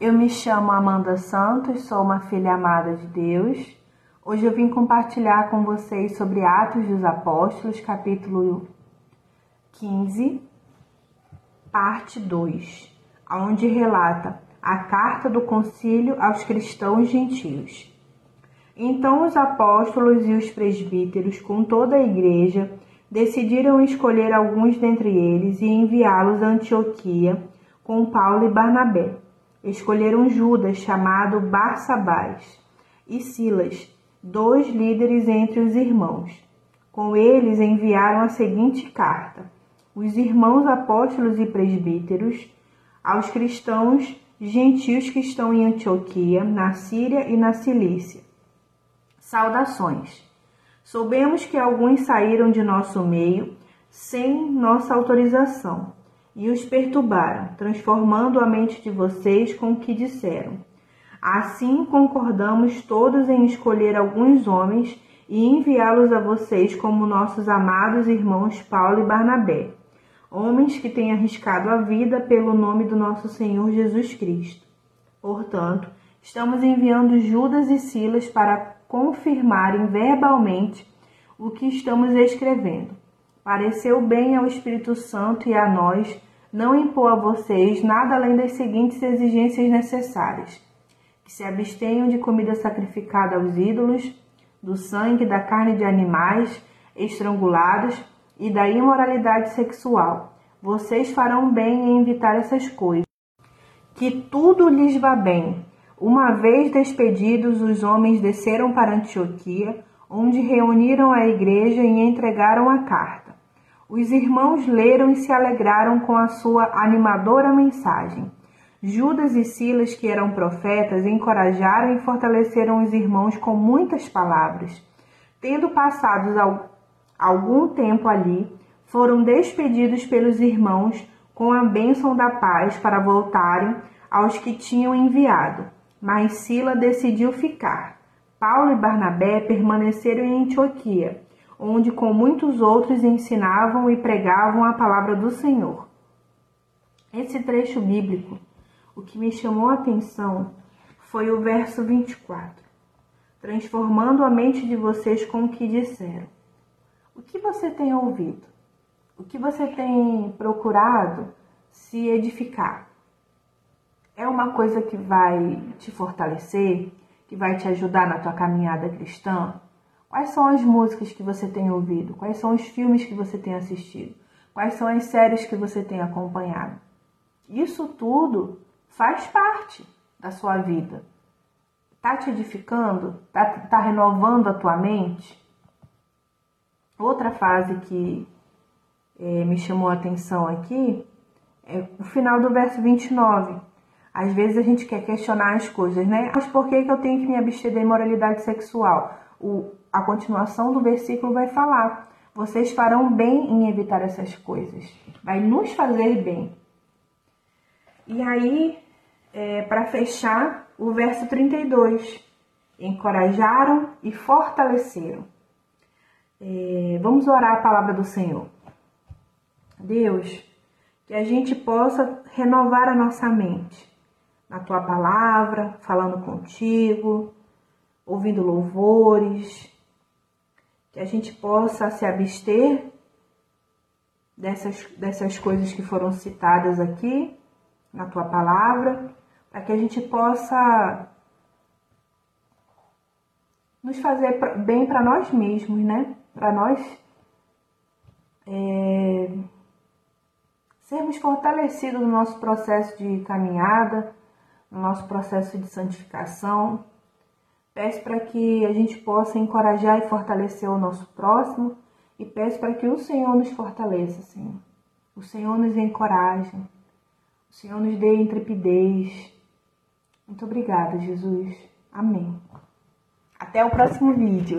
Eu me chamo Amanda Santos, sou uma filha amada de Deus. Hoje eu vim compartilhar com vocês sobre Atos dos Apóstolos, capítulo 15, parte 2, onde relata a carta do concílio aos cristãos gentios. Então os apóstolos e os presbíteros, com toda a igreja, decidiram escolher alguns dentre eles e enviá-los a Antioquia com Paulo e Barnabé escolheram Judas, chamado Barsabás, e Silas, dois líderes entre os irmãos. Com eles enviaram a seguinte carta: Os irmãos apóstolos e presbíteros aos cristãos gentios que estão em Antioquia, na Síria e na Cilícia. Saudações. Soubemos que alguns saíram de nosso meio sem nossa autorização e os perturbaram, transformando a mente de vocês com o que disseram. Assim concordamos todos em escolher alguns homens e enviá-los a vocês como nossos amados irmãos Paulo e Barnabé, homens que têm arriscado a vida pelo nome do nosso Senhor Jesus Cristo. Portanto, estamos enviando Judas e Silas para confirmarem verbalmente o que estamos escrevendo. Pareceu bem ao Espírito Santo e a nós não impor a vocês nada além das seguintes exigências necessárias: que se abstenham de comida sacrificada aos ídolos, do sangue da carne de animais estrangulados e da imoralidade sexual. Vocês farão bem em evitar essas coisas. Que tudo lhes vá bem. Uma vez despedidos, os homens desceram para Antioquia, onde reuniram a igreja e entregaram a carta. Os irmãos leram e se alegraram com a sua animadora mensagem. Judas e Silas, que eram profetas, encorajaram e fortaleceram os irmãos com muitas palavras. Tendo passado algum tempo ali, foram despedidos pelos irmãos com a bênção da paz para voltarem aos que tinham enviado. Mas Sila decidiu ficar. Paulo e Barnabé permaneceram em Antioquia onde com muitos outros ensinavam e pregavam a palavra do Senhor. Esse trecho bíblico, o que me chamou a atenção foi o verso 24. Transformando a mente de vocês com o que disseram. O que você tem ouvido? O que você tem procurado se edificar? É uma coisa que vai te fortalecer, que vai te ajudar na tua caminhada cristã? Quais são as músicas que você tem ouvido? Quais são os filmes que você tem assistido? Quais são as séries que você tem acompanhado? Isso tudo faz parte da sua vida. Tá te edificando? Tá, tá renovando a tua mente? Outra fase que é, me chamou a atenção aqui é o final do verso 29. Às vezes a gente quer questionar as coisas, né? Mas por que, que eu tenho que me abster da imoralidade sexual? O, a continuação do versículo vai falar: vocês farão bem em evitar essas coisas, vai nos fazer bem. E aí, é, para fechar, o verso 32: encorajaram e fortaleceram. É, vamos orar a palavra do Senhor. Deus, que a gente possa renovar a nossa mente na tua palavra, falando contigo, ouvindo louvores, que a gente possa se abster dessas, dessas coisas que foram citadas aqui na tua palavra, para que a gente possa nos fazer bem para nós mesmos, né? Para nós é, sermos fortalecidos no nosso processo de caminhada, no nosso processo de santificação Peço para que a gente possa encorajar e fortalecer o nosso próximo e peço para que o Senhor nos fortaleça, Senhor. O Senhor nos encoraje, o Senhor nos dê intrepidez. Muito obrigada, Jesus. Amém. Até o próximo vídeo.